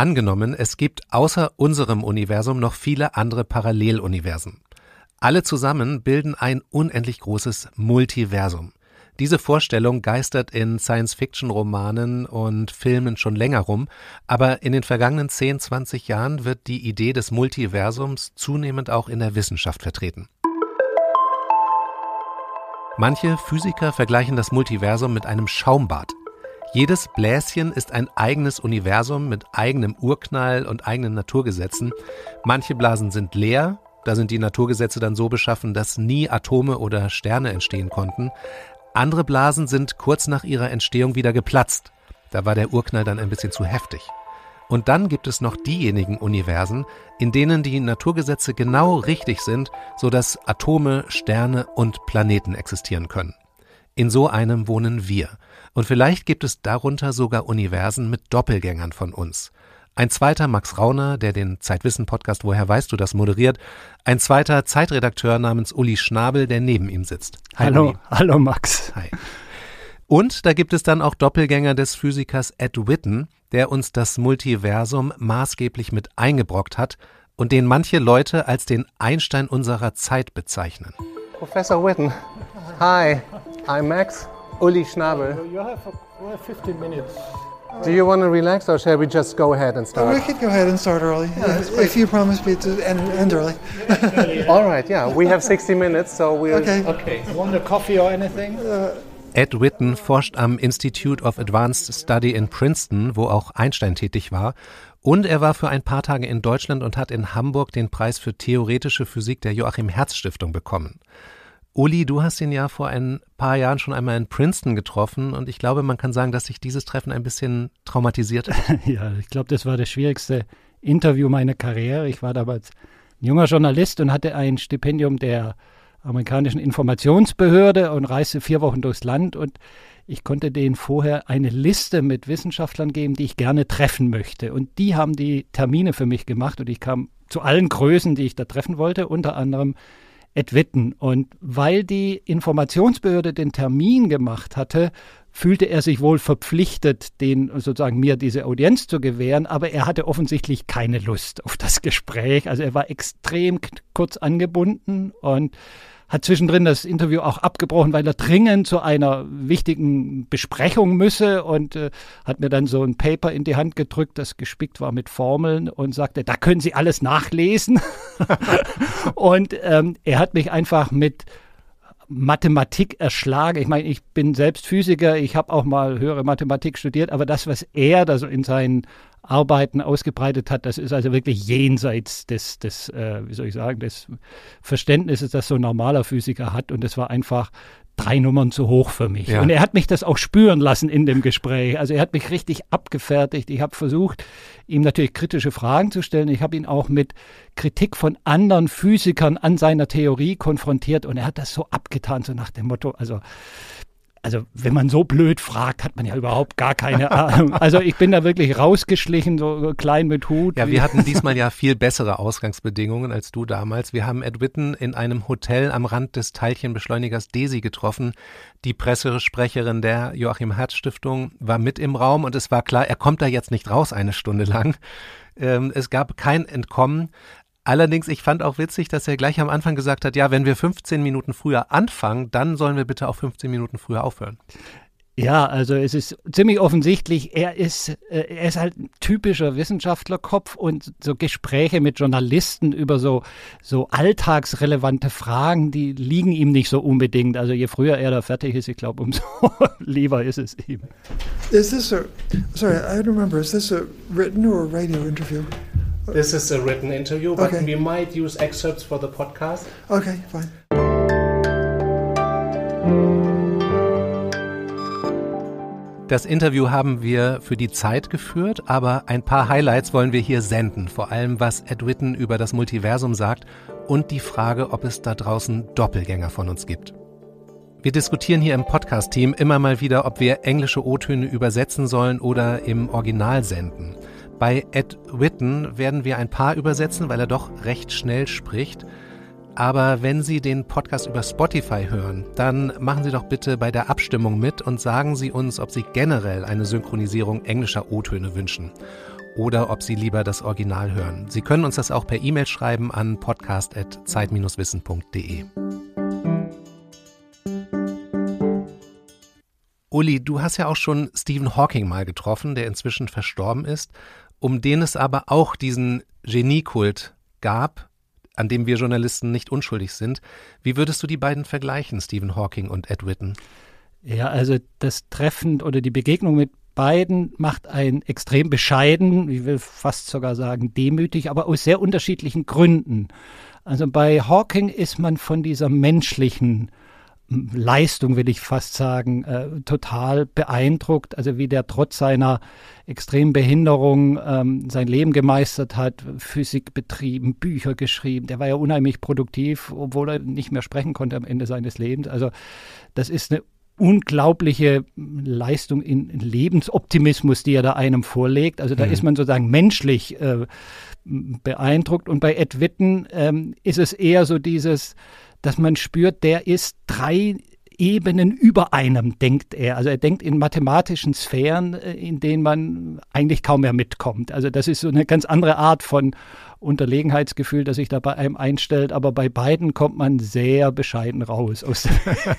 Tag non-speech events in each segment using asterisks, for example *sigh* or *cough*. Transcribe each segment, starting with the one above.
Angenommen, es gibt außer unserem Universum noch viele andere Paralleluniversen. Alle zusammen bilden ein unendlich großes Multiversum. Diese Vorstellung geistert in Science-Fiction-Romanen und Filmen schon länger rum, aber in den vergangenen 10, 20 Jahren wird die Idee des Multiversums zunehmend auch in der Wissenschaft vertreten. Manche Physiker vergleichen das Multiversum mit einem Schaumbad. Jedes Bläschen ist ein eigenes Universum mit eigenem Urknall und eigenen Naturgesetzen. Manche Blasen sind leer, da sind die Naturgesetze dann so beschaffen, dass nie Atome oder Sterne entstehen konnten. Andere Blasen sind kurz nach ihrer Entstehung wieder geplatzt. Da war der Urknall dann ein bisschen zu heftig. Und dann gibt es noch diejenigen Universen, in denen die Naturgesetze genau richtig sind, so dass Atome, Sterne und Planeten existieren können. In so einem wohnen wir. Und vielleicht gibt es darunter sogar Universen mit Doppelgängern von uns. Ein zweiter Max Rauner, der den Zeitwissen-Podcast Woher weißt du das moderiert. Ein zweiter Zeitredakteur namens Uli Schnabel, der neben ihm sitzt. Hi, hallo, Uli. hallo Max. Hi. Und da gibt es dann auch Doppelgänger des Physikers Ed Witten, der uns das Multiversum maßgeblich mit eingebrockt hat und den manche Leute als den Einstein unserer Zeit bezeichnen. Professor Witten, hi, I'm Max, Uli Schnabel. You have 15 minutes. Do you want to relax or shall we just go ahead and start? We could go ahead and start early. Yeah, if, you promise me to end, end early. *laughs* All right, yeah. We have 60 minutes, so we'll. Okay. Okay. Want a coffee or anything? Uh, Ed Witten forscht am Institute of Advanced Study in Princeton, wo auch Einstein tätig war. Und er war für ein paar Tage in Deutschland und hat in Hamburg den Preis für theoretische Physik der Joachim Herz Stiftung bekommen. Uli, du hast ihn ja vor ein paar Jahren schon einmal in Princeton getroffen und ich glaube, man kann sagen, dass sich dieses Treffen ein bisschen traumatisiert hat. *laughs* ja, ich glaube, das war das schwierigste Interview meiner Karriere. Ich war damals ein junger Journalist und hatte ein Stipendium der amerikanischen Informationsbehörde und reiste vier Wochen durchs Land und ich konnte denen vorher eine Liste mit Wissenschaftlern geben, die ich gerne treffen möchte. Und die haben die Termine für mich gemacht und ich kam zu allen Größen, die ich da treffen wollte, unter anderem Ed Witten. Und weil die Informationsbehörde den Termin gemacht hatte, fühlte er sich wohl verpflichtet, den sozusagen mir diese Audienz zu gewähren, aber er hatte offensichtlich keine Lust auf das Gespräch. Also er war extrem kurz angebunden und hat zwischendrin das Interview auch abgebrochen, weil er dringend zu einer wichtigen Besprechung müsse und äh, hat mir dann so ein Paper in die Hand gedrückt, das gespickt war mit Formeln und sagte, da können Sie alles nachlesen. *laughs* *laughs* und ähm, er hat mich einfach mit Mathematik erschlagen. Ich meine, ich bin selbst Physiker, ich habe auch mal höhere Mathematik studiert, aber das, was er da so in seinen Arbeiten ausgebreitet hat, das ist also wirklich jenseits des, des äh, wie soll ich sagen, des Verständnisses, das so ein normaler Physiker hat. Und es war einfach drei Nummern zu hoch für mich. Ja. Und er hat mich das auch spüren lassen in dem Gespräch. Also er hat mich richtig abgefertigt. Ich habe versucht, ihm natürlich kritische Fragen zu stellen. Ich habe ihn auch mit Kritik von anderen Physikern an seiner Theorie konfrontiert und er hat das so abgetan, so nach dem Motto, also also wenn man so blöd fragt, hat man ja überhaupt gar keine Ahnung. Also ich bin da wirklich rausgeschlichen, so klein mit Hut. Ja, wir hatten diesmal ja viel bessere Ausgangsbedingungen als du damals. Wir haben Ed Witten in einem Hotel am Rand des Teilchenbeschleunigers DESI getroffen. Die Pressesprecherin der Joachim Herz Stiftung war mit im Raum und es war klar, er kommt da jetzt nicht raus eine Stunde lang. Ähm, es gab kein Entkommen. Allerdings, ich fand auch witzig, dass er gleich am Anfang gesagt hat, ja, wenn wir 15 Minuten früher anfangen, dann sollen wir bitte auch 15 Minuten früher aufhören. Ja, also es ist ziemlich offensichtlich, er ist, äh, er ist halt ein typischer Wissenschaftlerkopf und so Gespräche mit Journalisten über so, so alltagsrelevante Fragen, die liegen ihm nicht so unbedingt. Also je früher er da fertig ist, ich glaube, umso *laughs* lieber ist es ihm. Is this a, sorry, I don't remember, is this a written or a radio interview? This is a written interview, but okay. we might use excerpts for the podcast. Okay, fine. Das Interview haben wir für die Zeit geführt, aber ein paar Highlights wollen wir hier senden. Vor allem, was Ed Witten über das Multiversum sagt und die Frage, ob es da draußen Doppelgänger von uns gibt. Wir diskutieren hier im Podcast-Team immer mal wieder, ob wir englische O-Töne übersetzen sollen oder im Original senden. Bei Ed Witten werden wir ein paar übersetzen, weil er doch recht schnell spricht. Aber wenn Sie den Podcast über Spotify hören, dann machen Sie doch bitte bei der Abstimmung mit und sagen Sie uns, ob Sie generell eine Synchronisierung englischer O-Töne wünschen. oder ob Sie lieber das Original hören. Sie können uns das auch per E-Mail schreiben an podcast.zeit-wissen.de. Uli, du hast ja auch schon Stephen Hawking mal getroffen, der inzwischen verstorben ist, um den es aber auch diesen Geniekult gab, an dem wir Journalisten nicht unschuldig sind. Wie würdest du die beiden vergleichen, Stephen Hawking und Ed Witten? Ja, also das Treffen oder die Begegnung mit beiden macht einen extrem bescheiden, ich will fast sogar sagen demütig, aber aus sehr unterschiedlichen Gründen. Also bei Hawking ist man von dieser menschlichen Leistung, will ich fast sagen, äh, total beeindruckt. Also wie der trotz seiner extremen Behinderung ähm, sein Leben gemeistert hat, Physik betrieben, Bücher geschrieben. Der war ja unheimlich produktiv, obwohl er nicht mehr sprechen konnte am Ende seines Lebens. Also das ist eine unglaubliche Leistung in Lebensoptimismus, die er da einem vorlegt. Also da mhm. ist man sozusagen menschlich äh, beeindruckt. Und bei Ed Witten ähm, ist es eher so dieses dass man spürt, der ist drei Ebenen über einem, denkt er. Also er denkt in mathematischen Sphären, äh, in denen man eigentlich kaum mehr mitkommt. Also das ist so eine ganz andere Art von Unterlegenheitsgefühl, das sich da bei einem einstellt. Aber bei beiden kommt man sehr bescheiden raus aus dem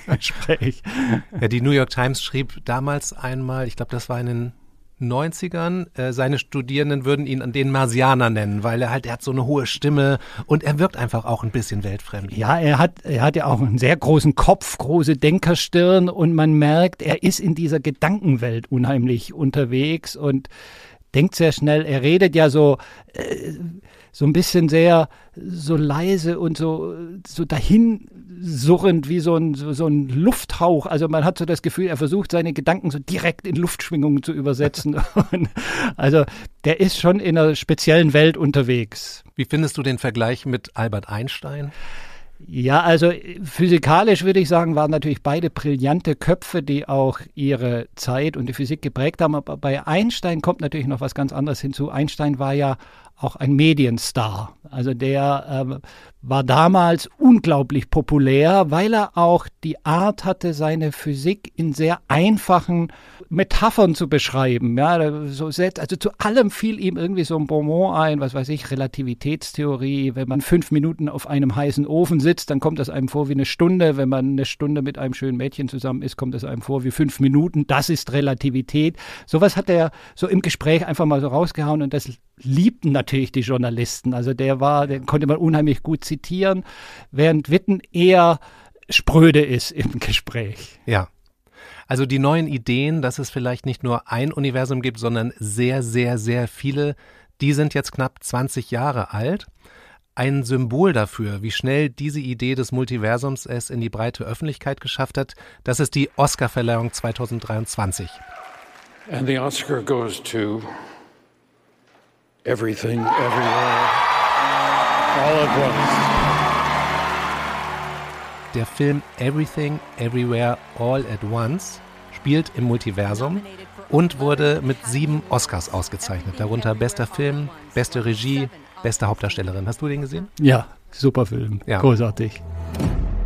*laughs* Gespräch. Ja, die New York Times schrieb damals einmal, ich glaube, das war in den 90ern. Äh, seine Studierenden würden ihn an den Marsianer nennen, weil er halt, er hat so eine hohe Stimme und er wirkt einfach auch ein bisschen weltfremd. Ja, er hat, er hat ja auch einen sehr großen Kopf, große Denkerstirn und man merkt, er ist in dieser Gedankenwelt unheimlich unterwegs und denkt sehr schnell. Er redet ja so, äh, so ein bisschen sehr so leise und so, so dahin surrend wie so ein, so, so ein Lufthauch. Also man hat so das Gefühl, er versucht seine Gedanken so direkt in Luftschwingungen zu übersetzen. *laughs* also der ist schon in einer speziellen Welt unterwegs. Wie findest du den Vergleich mit Albert Einstein? Ja, also physikalisch würde ich sagen, waren natürlich beide brillante Köpfe, die auch ihre Zeit und die Physik geprägt haben. Aber bei Einstein kommt natürlich noch was ganz anderes hinzu. Einstein war ja auch ein Medienstar. Also der äh, war damals unglaublich populär, weil er auch die Art hatte, seine Physik in sehr einfachen Metaphern zu beschreiben. Ja, so also zu allem fiel ihm irgendwie so ein Bonbon ein, was weiß ich, Relativitätstheorie. Wenn man fünf Minuten auf einem heißen Ofen sitzt, dann kommt das einem vor wie eine Stunde. Wenn man eine Stunde mit einem schönen Mädchen zusammen ist, kommt das einem vor wie fünf Minuten. Das ist Relativität. Sowas hat er so im Gespräch einfach mal so rausgehauen und das liebten natürlich die Journalisten. Also der war, den konnte man unheimlich gut zitieren, während Witten eher spröde ist im *laughs* Gespräch. Ja. Also die neuen Ideen, dass es vielleicht nicht nur ein Universum gibt, sondern sehr, sehr, sehr viele, die sind jetzt knapp 20 Jahre alt. Ein Symbol dafür, wie schnell diese Idee des Multiversums es in die breite Öffentlichkeit geschafft hat, das ist die Oscarverleihung 2023. And the Oscar goes to Everything, Everywhere, All at Once. Der Film Everything, Everywhere, All at Once spielt im Multiversum und wurde mit sieben Oscars ausgezeichnet, darunter bester Film, beste Regie, beste Hauptdarstellerin. Hast du den gesehen? Ja, super Film, ja. großartig.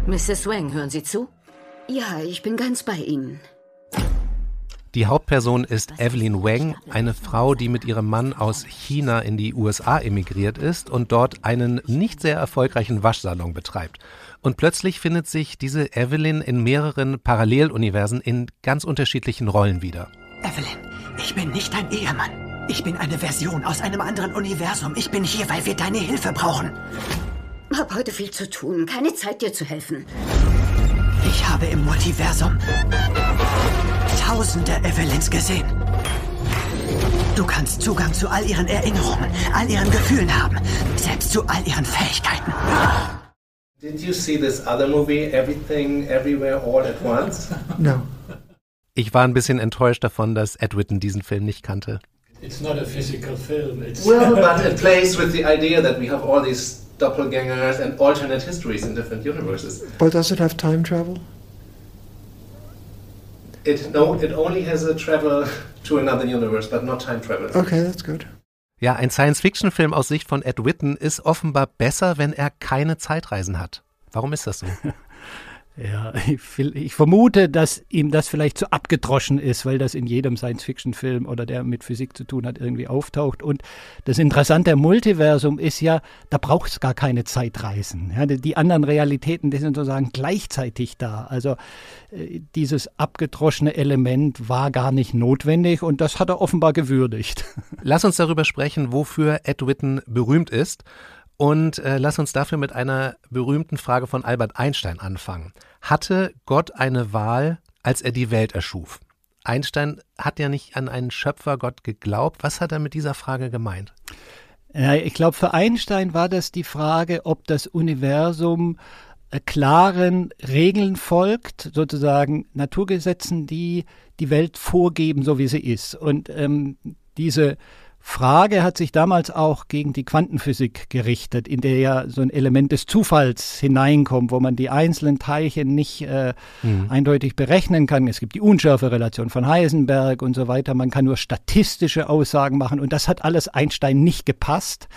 Mrs. Wang, hören Sie zu? Ja, ich bin ganz bei Ihnen. Die Hauptperson ist Evelyn Wang, eine Frau, die mit ihrem Mann aus China in die USA emigriert ist und dort einen nicht sehr erfolgreichen Waschsalon betreibt. Und plötzlich findet sich diese Evelyn in mehreren Paralleluniversen in ganz unterschiedlichen Rollen wieder. Evelyn, ich bin nicht dein Ehemann. Ich bin eine Version aus einem anderen Universum. Ich bin hier, weil wir deine Hilfe brauchen. Hab heute viel zu tun. Keine Zeit, dir zu helfen. Ich habe im Multiversum tausende Evelyns gesehen. Du kannst Zugang zu all ihren Erinnerungen, all ihren Gefühlen haben, selbst zu all ihren Fähigkeiten. Did you see this other movie, Everything, Everywhere, All at Once? No. Ich war ein bisschen enttäuscht davon, dass Edwin diesen Film nicht kannte. It's not a physical film. It's well, but it plays with the idea that we have all these doppelgangers and alternate histories in different universes. But does it have time travel? It no, it only has a travel *laughs* to another universe, but not time travel. Okay, that's good. Ja, ein Science-Fiction-Film aus Sicht von Ed Witten ist offenbar besser, wenn er keine Zeitreisen hat. Warum ist das so? *laughs* Ja, *laughs* ich, vermute, dass ihm das vielleicht zu abgedroschen ist, weil das in jedem Science-Fiction-Film oder der mit Physik zu tun hat, irgendwie auftaucht. Und das Interessante am Multiversum ist ja, da braucht es gar keine Zeitreisen. Ja, die anderen Realitäten, die sind sozusagen gleichzeitig da. Also äh, dieses abgedroschene Element war gar nicht notwendig und das hat er offenbar gewürdigt. *laughs* Lass uns darüber sprechen, wofür Ed Witten berühmt ist. Und äh, lass uns dafür mit einer berühmten Frage von Albert Einstein anfangen. Hatte Gott eine Wahl, als er die Welt erschuf? Einstein hat ja nicht an einen Schöpfergott geglaubt. Was hat er mit dieser Frage gemeint? Ja, ich glaube, für Einstein war das die Frage, ob das Universum äh, klaren Regeln folgt, sozusagen Naturgesetzen, die die Welt vorgeben, so wie sie ist. Und ähm, diese Frage hat sich damals auch gegen die Quantenphysik gerichtet, in der ja so ein Element des Zufalls hineinkommt, wo man die einzelnen Teilchen nicht äh, mhm. eindeutig berechnen kann. Es gibt die Unschärferelation von Heisenberg und so weiter. Man kann nur statistische Aussagen machen und das hat alles Einstein nicht gepasst.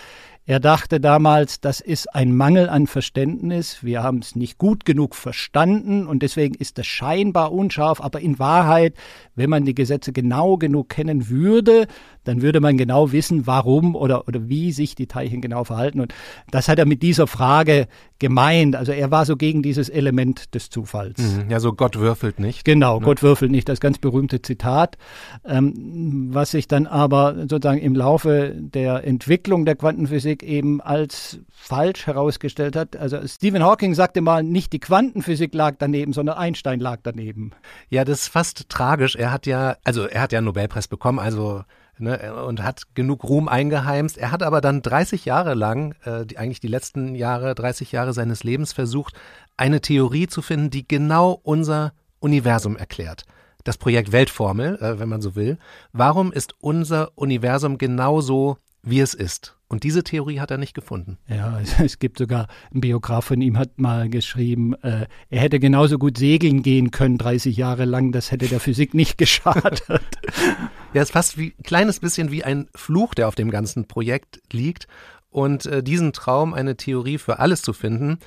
Er dachte damals, das ist ein Mangel an Verständnis. Wir haben es nicht gut genug verstanden und deswegen ist es scheinbar unscharf. Aber in Wahrheit, wenn man die Gesetze genau genug kennen würde, dann würde man genau wissen, warum oder, oder wie sich die Teilchen genau verhalten. Und das hat er mit dieser Frage gemeint. Also er war so gegen dieses Element des Zufalls. Mhm, ja, so Gott würfelt nicht. Genau, ne? Gott würfelt nicht, das ganz berühmte Zitat. Ähm, was sich dann aber sozusagen im Laufe der Entwicklung der Quantenphysik eben als falsch herausgestellt hat. Also Stephen Hawking sagte mal, nicht die Quantenphysik lag daneben, sondern Einstein lag daneben. Ja, das ist fast tragisch. Er hat ja, also er hat ja einen Nobelpreis bekommen, also ne, und hat genug Ruhm eingeheimst. Er hat aber dann 30 Jahre lang, äh, die, eigentlich die letzten Jahre, 30 Jahre seines Lebens versucht, eine Theorie zu finden, die genau unser Universum erklärt. Das Projekt Weltformel, äh, wenn man so will. Warum ist unser Universum genauso, wie es ist? Und diese Theorie hat er nicht gefunden. Ja, es, es gibt sogar, ein Biograf von ihm hat mal geschrieben, äh, er hätte genauso gut segeln gehen können 30 Jahre lang, das hätte der Physik nicht *laughs* geschadet. ja, es ist fast wie, ein kleines bisschen wie ein Fluch, der auf dem ganzen Projekt liegt. Und äh, diesen Traum, eine Theorie für alles zu finden,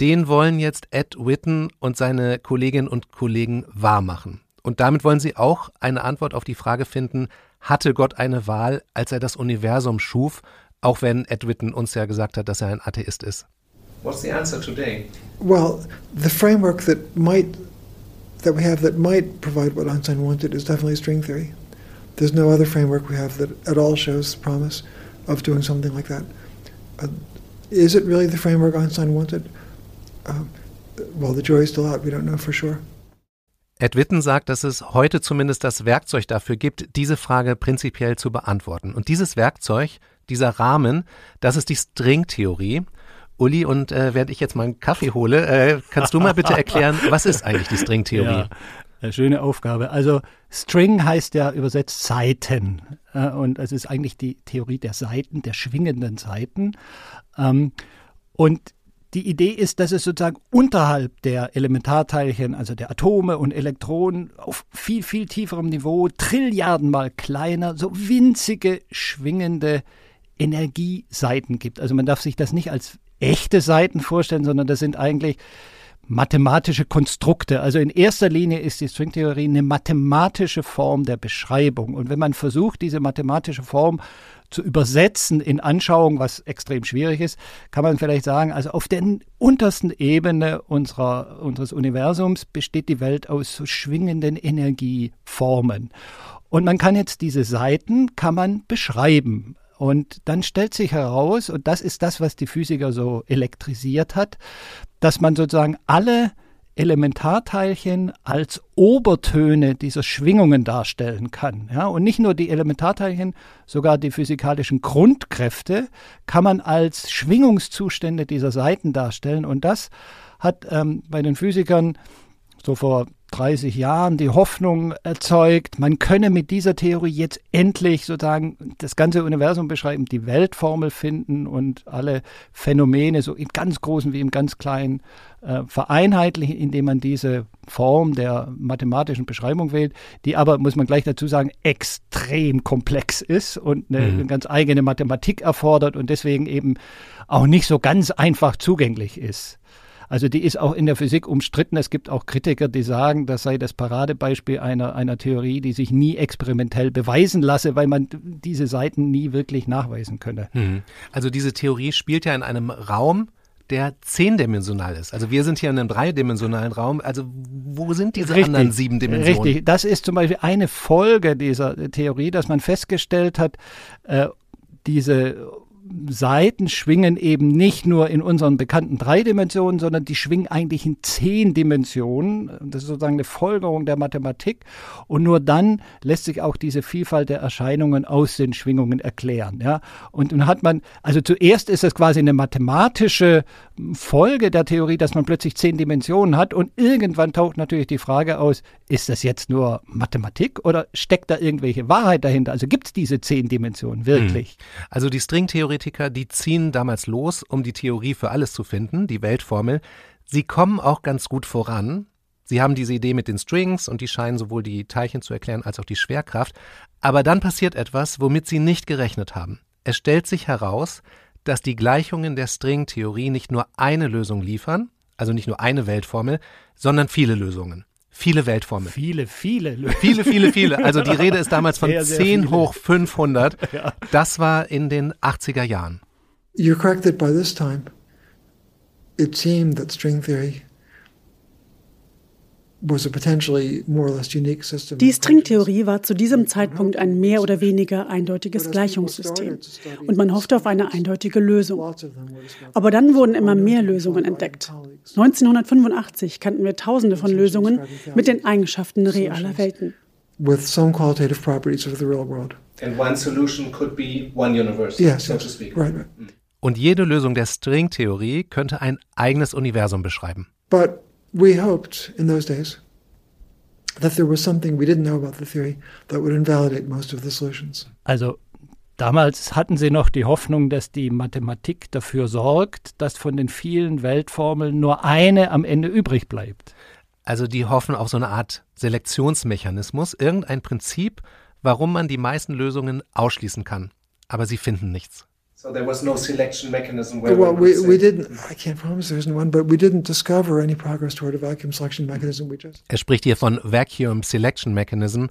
den wollen jetzt Ed Witten und seine Kolleginnen und Kollegen wahrmachen. Und damit wollen sie auch eine Antwort auf die Frage finden, hatte Gott eine Wahl, als er das Universum schuf? Auch wenn Ed Witten uns ja gesagt hat, dass er ein Atheist ist. What's the answer today? Well, the framework that might that we have that might provide what Einstein wanted is definitely string theory. There's no other framework we have that at all shows promise of doing something like that. Uh, is it really the framework Einstein wanted? Uh, well, the jury's still out. We don't know for sure. Ed Witten sagt, dass es heute zumindest das Werkzeug dafür gibt, diese Frage prinzipiell zu beantworten. Und dieses Werkzeug, dieser Rahmen, das ist die Stringtheorie. Uli, und äh, während ich jetzt mal einen Kaffee hole, äh, kannst du mal bitte *laughs* erklären, was ist eigentlich die Stringtheorie? Ja, schöne Aufgabe. Also String heißt ja übersetzt Saiten. Äh, und es ist eigentlich die Theorie der Saiten, der schwingenden Saiten. Ähm, und die Idee ist, dass es sozusagen unterhalb der Elementarteilchen, also der Atome und Elektronen, auf viel, viel tieferem Niveau, Trilliardenmal kleiner, so winzige, schwingende Energieseiten gibt. Also man darf sich das nicht als echte Seiten vorstellen, sondern das sind eigentlich mathematische Konstrukte. Also in erster Linie ist die Stringtheorie eine mathematische Form der Beschreibung. Und wenn man versucht, diese mathematische Form zu übersetzen in Anschauung, was extrem schwierig ist, kann man vielleicht sagen, also auf der untersten Ebene unserer, unseres Universums besteht die Welt aus so schwingenden Energieformen. Und man kann jetzt diese Seiten, kann man beschreiben. Und dann stellt sich heraus, und das ist das, was die Physiker so elektrisiert hat, dass man sozusagen alle Elementarteilchen als Obertöne dieser Schwingungen darstellen kann. Ja, und nicht nur die Elementarteilchen, sogar die physikalischen Grundkräfte kann man als Schwingungszustände dieser Seiten darstellen. Und das hat ähm, bei den Physikern so vor 30 Jahren die Hoffnung erzeugt, man könne mit dieser Theorie jetzt endlich sozusagen das ganze Universum beschreiben, die Weltformel finden und alle Phänomene so im ganz Großen wie im ganz Kleinen äh, vereinheitlichen, indem man diese Form der mathematischen Beschreibung wählt, die aber, muss man gleich dazu sagen, extrem komplex ist und eine, mhm. eine ganz eigene Mathematik erfordert und deswegen eben auch nicht so ganz einfach zugänglich ist. Also die ist auch in der Physik umstritten. Es gibt auch Kritiker, die sagen, das sei das Paradebeispiel einer, einer Theorie, die sich nie experimentell beweisen lasse, weil man diese Seiten nie wirklich nachweisen könne. Mhm. Also diese Theorie spielt ja in einem Raum, der zehndimensional ist. Also wir sind hier in einem dreidimensionalen Raum. Also wo sind diese richtig, anderen sieben Dimensionen? Richtig, das ist zum Beispiel eine Folge dieser Theorie, dass man festgestellt hat, äh, diese Seiten schwingen eben nicht nur in unseren bekannten drei Dimensionen, sondern die schwingen eigentlich in zehn Dimensionen. Das ist sozusagen eine Folgerung der Mathematik. Und nur dann lässt sich auch diese Vielfalt der Erscheinungen aus den Schwingungen erklären. Ja? Und dann hat man, also zuerst ist es quasi eine mathematische Folge der Theorie, dass man plötzlich zehn Dimensionen hat. Und irgendwann taucht natürlich die Frage aus, ist das jetzt nur Mathematik oder steckt da irgendwelche Wahrheit dahinter? Also gibt es diese zehn Dimensionen wirklich? Hm. Also die Stringtheoretiker, die ziehen damals los, um die Theorie für alles zu finden, die Weltformel. Sie kommen auch ganz gut voran. Sie haben diese Idee mit den Strings und die scheinen sowohl die Teilchen zu erklären als auch die Schwerkraft. Aber dann passiert etwas, womit sie nicht gerechnet haben. Es stellt sich heraus, dass die Gleichungen der Stringtheorie nicht nur eine Lösung liefern, also nicht nur eine Weltformel, sondern viele Lösungen. Viele Weltformeln. Viele, viele. Viele, viele, viele. Also die Rede ist damals von sehr, sehr 10 viele. hoch 500. *laughs* Ja. Das war in den 80er Jahren. You're correct that by this time it seemed that string theory die Stringtheorie war zu diesem Zeitpunkt ein mehr oder weniger eindeutiges Gleichungssystem und man hoffte auf eine eindeutige Lösung. Aber dann wurden immer mehr Lösungen entdeckt. 1985 kannten wir tausende von Lösungen mit den Eigenschaften realer Welten. With some qualitative properties of the real world. And one solution could be one universe, yes, so to speak. Right, right. Und jede Lösung der Stringtheorie könnte ein eigenes Universum beschreiben. But we hoped in those days that there was something we didn't know about the theory that would invalidate most of the solutions. Also Damals hatten sie noch die Hoffnung, dass die Mathematik dafür sorgt, dass von den vielen Weltformeln nur eine am Ende übrig bleibt. Also die hoffen auf so eine Art Selektionsmechanismus, irgendein Prinzip, warum man die meisten Lösungen ausschließen kann. Aber sie finden nichts. So there was no selection mechanism where well, we, we didn't. I can't promise there isn't one, but we didn't discover any progress toward a vacuum selection mechanism. We just. Er spricht hier von Vacuum Selection Mechanism,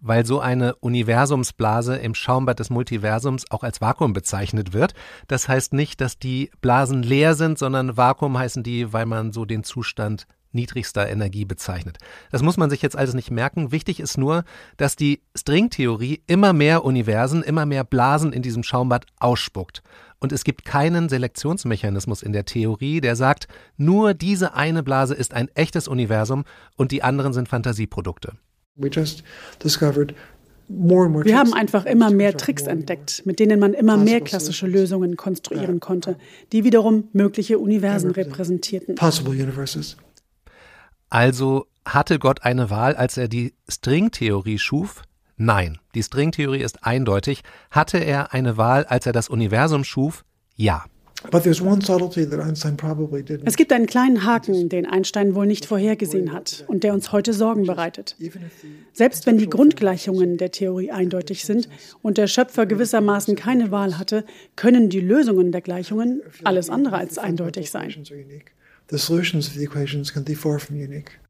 weil so eine Universumsblase im Schaumbad des Multiversums auch als Vakuum bezeichnet wird. Das heißt nicht, dass die Blasen leer sind, sondern Vakuum heißen die, weil man so den Zustand niedrigster Energie bezeichnet. Das muss man sich jetzt alles nicht merken. Wichtig ist nur, dass die Stringtheorie immer mehr Universen, immer mehr Blasen in diesem Schaumbad ausspuckt. Und es gibt keinen Selektionsmechanismus in der Theorie, der sagt, nur diese eine Blase ist ein echtes Universum und die anderen sind Fantasieprodukte. Wir haben einfach immer mehr Tricks entdeckt, mit denen man immer mehr klassische Lösungen konstruieren konnte, die wiederum mögliche Universen repräsentierten. Also hatte Gott eine Wahl, als er die Stringtheorie schuf? Nein, die Stringtheorie ist eindeutig. Hatte er eine Wahl, als er das Universum schuf? Ja. Es gibt einen kleinen Haken, den Einstein wohl nicht vorhergesehen hat und der uns heute Sorgen bereitet. Selbst wenn die Grundgleichungen der Theorie eindeutig sind und der Schöpfer gewissermaßen keine Wahl hatte, können die Lösungen der Gleichungen alles andere als eindeutig sein. The solutions of the equations can be far from unique.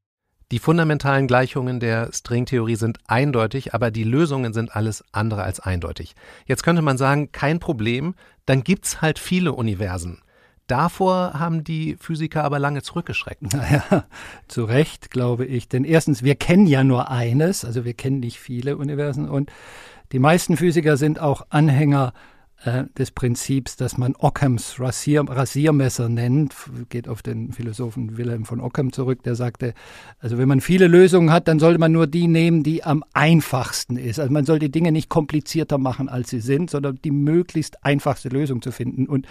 Die fundamentalen Gleichungen der Stringtheorie sind eindeutig, aber die Lösungen sind alles andere als eindeutig. Jetzt könnte man sagen, kein Problem, dann gibt's halt viele Universen. Davor haben die Physiker aber lange zurückgeschreckt. *laughs* Naja, zu Recht, glaube ich. Denn erstens, wir kennen ja nur eines, also wir kennen nicht viele Universen und die meisten Physiker sind auch Anhänger äh, des Prinzips, das man Ockhams Rasier, Rasiermesser nennt, geht auf den Philosophen Wilhelm von Ockham zurück, der sagte, also wenn man viele Lösungen hat, dann sollte man nur die nehmen, die am einfachsten ist. Also man soll die Dinge nicht komplizierter machen, als sie sind, sondern die möglichst einfachste Lösung zu finden. Und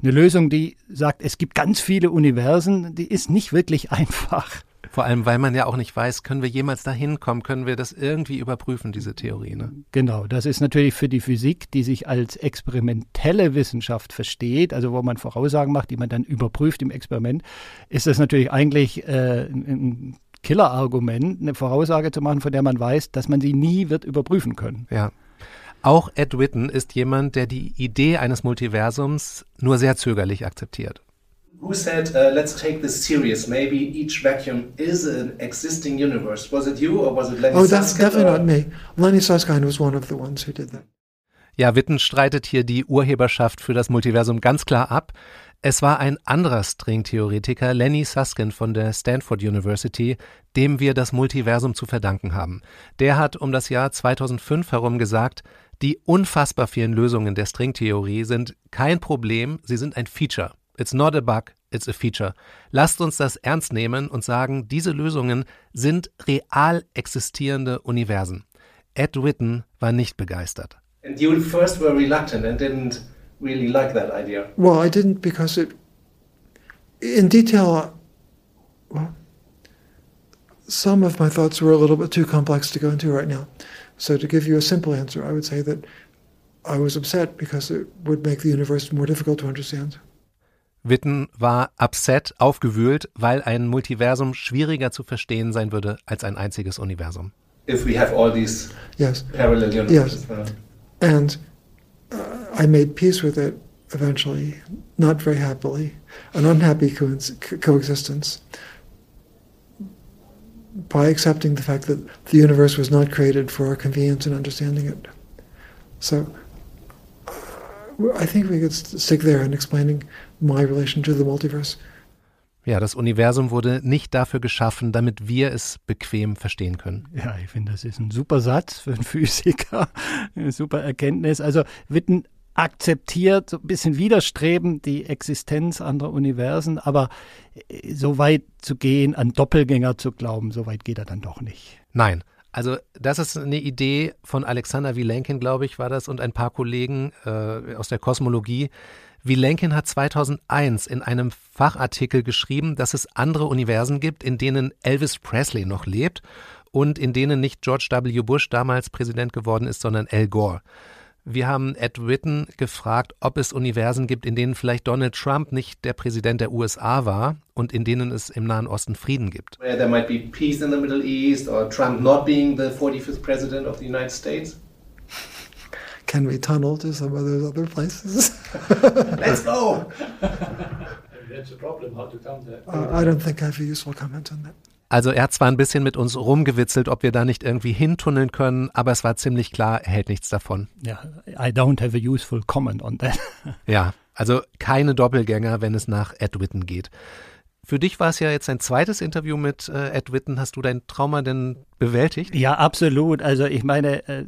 eine Lösung, die sagt, es gibt ganz viele Universen, die ist nicht wirklich *laughs* einfach. Vor allem, weil man ja auch nicht weiß, können wir jemals dahin kommen, können wir das irgendwie überprüfen, diese Theorie. Ne? Genau, das ist natürlich für die Physik, die sich als experimentelle Wissenschaft versteht, also wo man Voraussagen macht, die man dann überprüft im Experiment, ist das natürlich eigentlich äh, ein Killerargument, eine Voraussage zu machen, von der man weiß, dass man sie nie wird überprüfen können. Ja. Auch Ed Witten ist jemand, der die Idee eines Multiversums nur sehr zögerlich akzeptiert. Who said, uh, let's take this serious. Maybe each vacuum is an existing universe. Was it you or was it Lenny Oh, that's Susskind, definitely or- not me. Lenny Susskind was one of the ones who did that. Ja, Witten streitet hier die Urheberschaft für das Multiversum ganz klar ab. Es war ein anderer Stringtheoretiker, Lenny Susskind von der Stanford University, dem wir das Multiversum zu verdanken haben. Der hat um das Jahr 2005 herum gesagt, die unfassbar vielen Lösungen der Stringtheorie sind kein Problem, sie sind ein Feature. It's not a bug, it's a feature. Lasst uns das ernst nehmen und sagen, diese Lösungen sind real existierende Universen. Ed Witten war nicht begeistert. And you first were reluctant and didn't really like that idea. Well, I didn't because it, in detail, well, some of my thoughts were a little bit too complex to go into right now. So, to give you a simple answer, I would say that I was upset because it would make the universe more difficult to understand. Witten war upset, aufgewühlt, weil ein Multiversum schwieriger zu verstehen sein würde als ein einziges Universum. If we have all these Yes. parallel universes. Yes. And uh, I made peace with it eventually, not very happily, an unhappy co- co- coexistence, by accepting the fact that the universe was not created for our convenience in understanding it. So uh, I think we could st- stick there in explaining my relation to the multiverse. Ja, das Universum wurde nicht dafür geschaffen, damit wir es bequem verstehen können. Ja, ich finde, das ist ein super Satz für einen *laughs* Physiker, eine super Erkenntnis. Also Witten akzeptiert so ein bisschen widerstrebend die Existenz anderer Universen, aber äh, so weit zu gehen, an Doppelgänger zu glauben, so weit geht er dann doch nicht. Nein. Also das ist eine Idee von Alexander Vilenkin, glaube ich, war das, und ein paar Kollegen äh, aus der Kosmologie. Vilenkin hat 2001 in einem Fachartikel geschrieben, dass es andere Universen gibt, in denen Elvis Presley noch lebt und in denen nicht George W. Bush damals Präsident geworden ist, sondern Al Gore. Wir haben Ed Witten gefragt, ob es Universen gibt, in denen vielleicht Donald Trump nicht der Präsident der USA war und in denen es im Nahen Osten Frieden gibt. where there might be peace in the Middle East or Trump not being the 45th president of the United States. Can we tunnel to some of those other places? *laughs* Let's go! That's a problem, how to come there. uh, I don't think I have a useful comment on that. Also er hat zwar ein bisschen mit uns rumgewitzelt, ob wir da nicht irgendwie hintunneln können, aber es war ziemlich klar, er hält nichts davon. Ja, I don't have a useful comment on that. *laughs* Ja, also keine Doppelgänger, wenn es nach Ed Witten geht. Für dich war es ja jetzt ein zweites Interview mit äh, Ed Witten. Hast du dein Trauma denn bewältigt? Ja, absolut. Also ich meine, äh,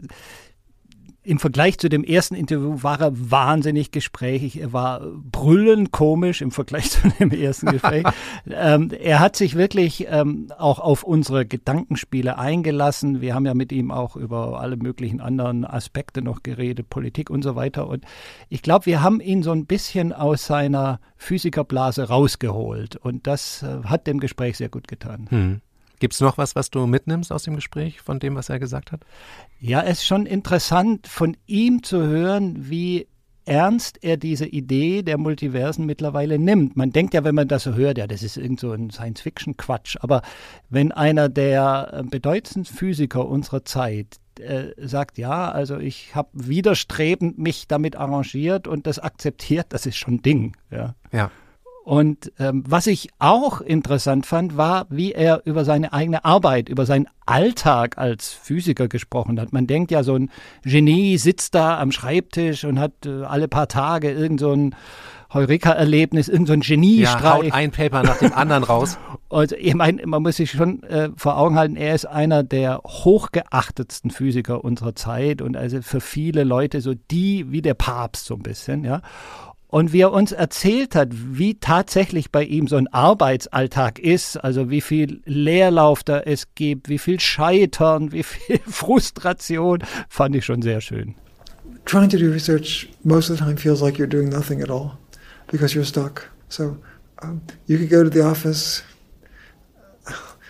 im Vergleich zu dem ersten Interview war er wahnsinnig gesprächig. Er war brüllend komisch im Vergleich *laughs* zu dem ersten Gespräch. ähm, er hat sich wirklich ähm, auch auf unsere Gedankenspiele eingelassen. Wir haben ja mit ihm auch über alle möglichen anderen Aspekte noch geredet, Politik und so weiter. Und ich glaube, wir haben ihn so ein bisschen aus seiner Physikerblase rausgeholt. Und das äh, hat dem Gespräch sehr gut getan. Hm. Gibt es noch was, was du mitnimmst aus dem Gespräch, von dem, was er gesagt hat? Ja, es ist schon interessant von ihm zu hören, wie ernst er diese Idee der Multiversen mittlerweile nimmt. Man denkt ja, wenn man das so hört, ja, das ist irgend so ein Science-Fiction-Quatsch. Aber wenn einer der äh, bedeutendsten Physiker unserer Zeit äh, sagt, ja, also ich habe widerstrebend mich damit arrangiert und das akzeptiert, das ist schon Ding. Ja. Ja. Und ähm, was ich auch interessant fand, war, wie er über seine eigene Arbeit, über seinen Alltag als Physiker gesprochen hat. Man denkt ja, so ein Genie sitzt da am Schreibtisch und hat äh, alle paar Tage irgend so ein Heureka-Erlebnis, irgend so ein Ja, Geniestreich. haut ein Paper nach dem anderen raus. *laughs* Also ich meine, man muss sich schon äh, vor Augen halten, er ist einer der hochgeachtetsten Physiker unserer Zeit und also für viele Leute so die wie der Papst so ein bisschen, ja. Und wie er uns erzählt hat, wie tatsächlich bei ihm so ein Arbeitsalltag ist, also wie viel Leerlauf da es gibt, wie viel Scheitern, wie viel *laughs* Frustration, fand ich schon sehr schön. Trying to do research most of the time feels like you're doing nothing at all because you're stuck. So um, you could go to the office,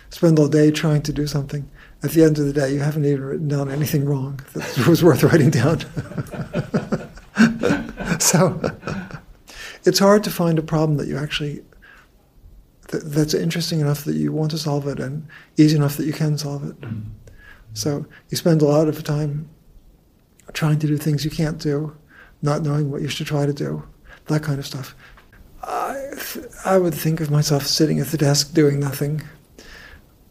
spend all day trying to do something. At the end of the day, you haven't even written down anything wrong that *laughs* was worth writing down. *laughs* so it's hard to find a problem that you actually th- that's interesting enough that you want to solve it and easy enough that you can solve it. Mm-hmm. So you spend a lot of time trying to do things you can't do, not knowing what you should try to do, that kind of stuff. I, I would think of myself sitting at the desk doing nothing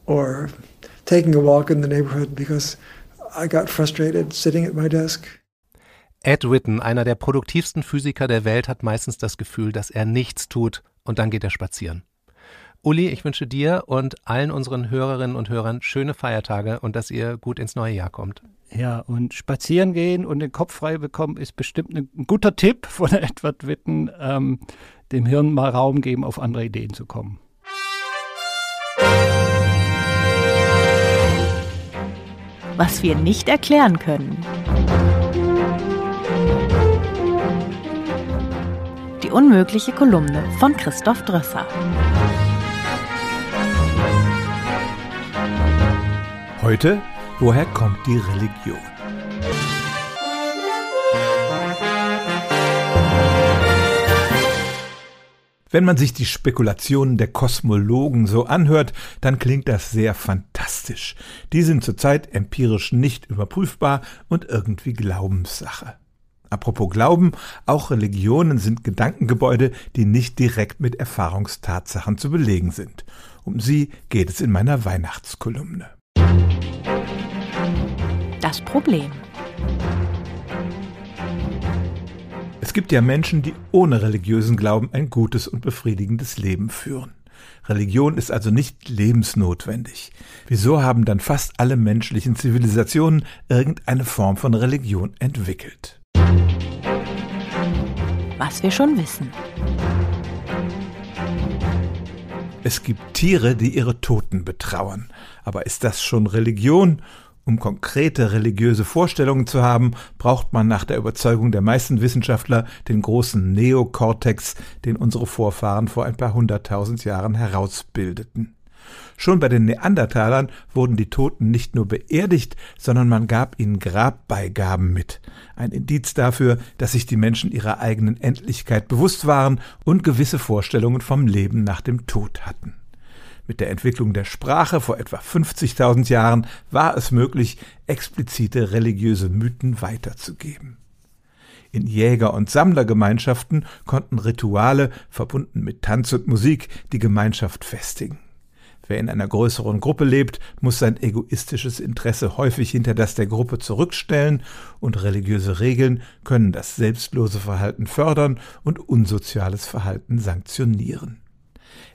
or taking a walk in the neighborhood because I got frustrated sitting at my desk. Ed Witten, einer der produktivsten Physiker der Welt, hat meistens das Gefühl, dass er nichts tut und dann geht er spazieren. Uli, ich wünsche dir und allen unseren Hörerinnen und Hörern schöne Feiertage und dass ihr gut ins neue Jahr kommt. Ja, und spazieren gehen und den Kopf frei bekommen ist bestimmt ein guter Tipp von *laughs* Edward Witten, ähm, dem Hirn mal Raum geben, auf andere Ideen zu kommen. Was wir nicht erklären können. Die unmögliche Kolumne von Christoph Drösser. Heute, woher kommt die Religion? Wenn man sich die Spekulationen der Kosmologen so anhört, dann klingt das sehr fantastisch. Die sind zurzeit empirisch nicht überprüfbar und irgendwie Glaubenssache. Apropos Glauben, auch Religionen sind Gedankengebäude, die nicht direkt mit Erfahrungstatsachen zu belegen sind. Um sie geht es in meiner Weihnachtskolumne. Das Problem. Es gibt ja Menschen, die ohne religiösen Glauben ein gutes und befriedigendes Leben führen. Religion ist also nicht lebensnotwendig. Wieso haben dann fast alle menschlichen Zivilisationen irgendeine Form von Religion entwickelt? Was wir schon wissen. Es gibt Tiere, die ihre Toten betrauern. Aber ist das schon Religion um konkrete religiöse Vorstellungen zu haben, braucht man nach der Überzeugung der meisten Wissenschaftler den großen Neokortex, den unsere Vorfahren vor ein paar hunderttausend Jahren herausbildeten. Schon bei den Neandertalern wurden die Toten nicht nur beerdigt, sondern man gab ihnen Grabbeigaben mit. Ein Indiz dafür, dass sich die Menschen ihrer eigenen Endlichkeit bewusst waren und gewisse Vorstellungen vom Leben nach dem Tod hatten. Mit der Entwicklung der Sprache vor etwa 50.000 Jahren war es möglich, explizite religiöse Mythen weiterzugeben. In Jäger- und Sammlergemeinschaften konnten Rituale, verbunden mit Tanz und Musik, die Gemeinschaft festigen. Wer in einer größeren Gruppe lebt, muss sein egoistisches Interesse häufig hinter das der Gruppe zurückstellen, und religiöse Regeln können das selbstlose Verhalten fördern und unsoziales Verhalten sanktionieren.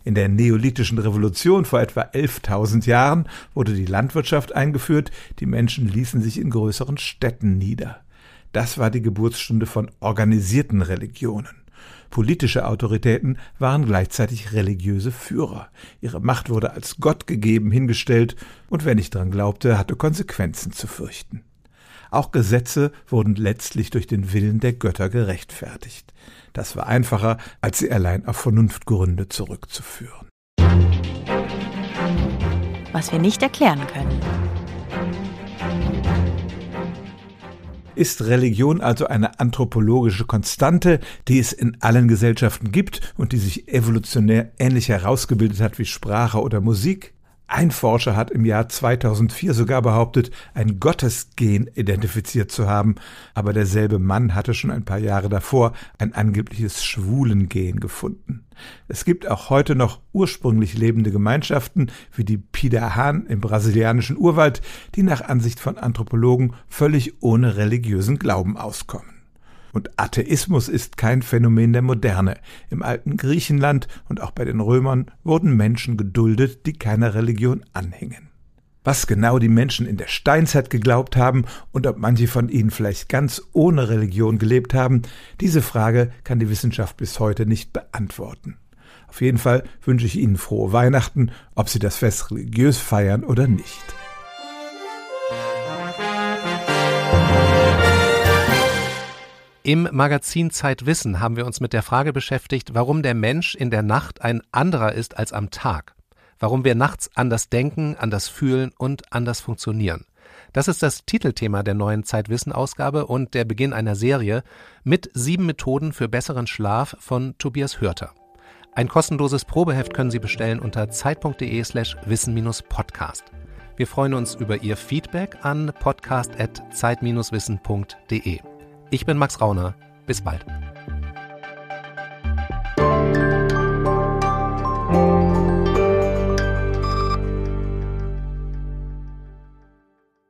In der neolithischen Revolution vor etwa 11.000 Jahren wurde die Landwirtschaft eingeführt, die Menschen ließen sich in größeren Städten nieder. Das war die Geburtsstunde von organisierten Religionen. Politische Autoritäten waren gleichzeitig religiöse Führer. Ihre Macht wurde als Gott gegeben hingestellt, und wer nicht dran glaubte, hatte Konsequenzen zu fürchten. Auch Gesetze wurden letztlich durch den Willen der Götter gerechtfertigt. Das war einfacher, als sie allein auf Vernunftgründe zurückzuführen. Was wir nicht erklären können. Ist Religion also eine anthropologische Konstante, die es in allen Gesellschaften gibt und die sich evolutionär ähnlich herausgebildet hat wie Sprache oder Musik? Ein Forscher hat im Jahr 2004 sogar behauptet, ein Gottesgen identifiziert zu haben, aber derselbe Mann hatte schon ein paar Jahre davor ein angebliches Schwulengen gefunden. Es gibt auch heute noch ursprünglich lebende Gemeinschaften wie die Pidahan im brasilianischen Urwald, die nach Ansicht von Anthropologen völlig ohne religiösen Glauben auskommen. Und Atheismus ist kein Phänomen der Moderne. Im alten Griechenland und auch bei den Römern wurden Menschen geduldet, die keiner Religion anhingen. Was genau die Menschen in der Steinzeit geglaubt haben und ob manche von ihnen vielleicht ganz ohne Religion gelebt haben, diese Frage kann die Wissenschaft bis heute nicht beantworten. Auf jeden Fall wünsche ich Ihnen frohe Weihnachten, ob Sie das Fest religiös feiern oder nicht. Im Magazin Zeitwissen haben wir uns mit der Frage beschäftigt, warum der Mensch in der Nacht ein anderer ist als am Tag. Warum wir nachts anders denken, anders fühlen und anders funktionieren. Das ist das Titelthema der neuen Zeitwissen-Ausgabe und der Beginn einer Serie mit sieben Methoden für besseren Schlaf von Tobias Hörter. Ein kostenloses Probeheft können Sie bestellen unter zeit.de slash wissen-podcast. Wir freuen uns über Ihr Feedback an podcast.zeit-wissen.de. Ich bin Max Rauner. Bis bald.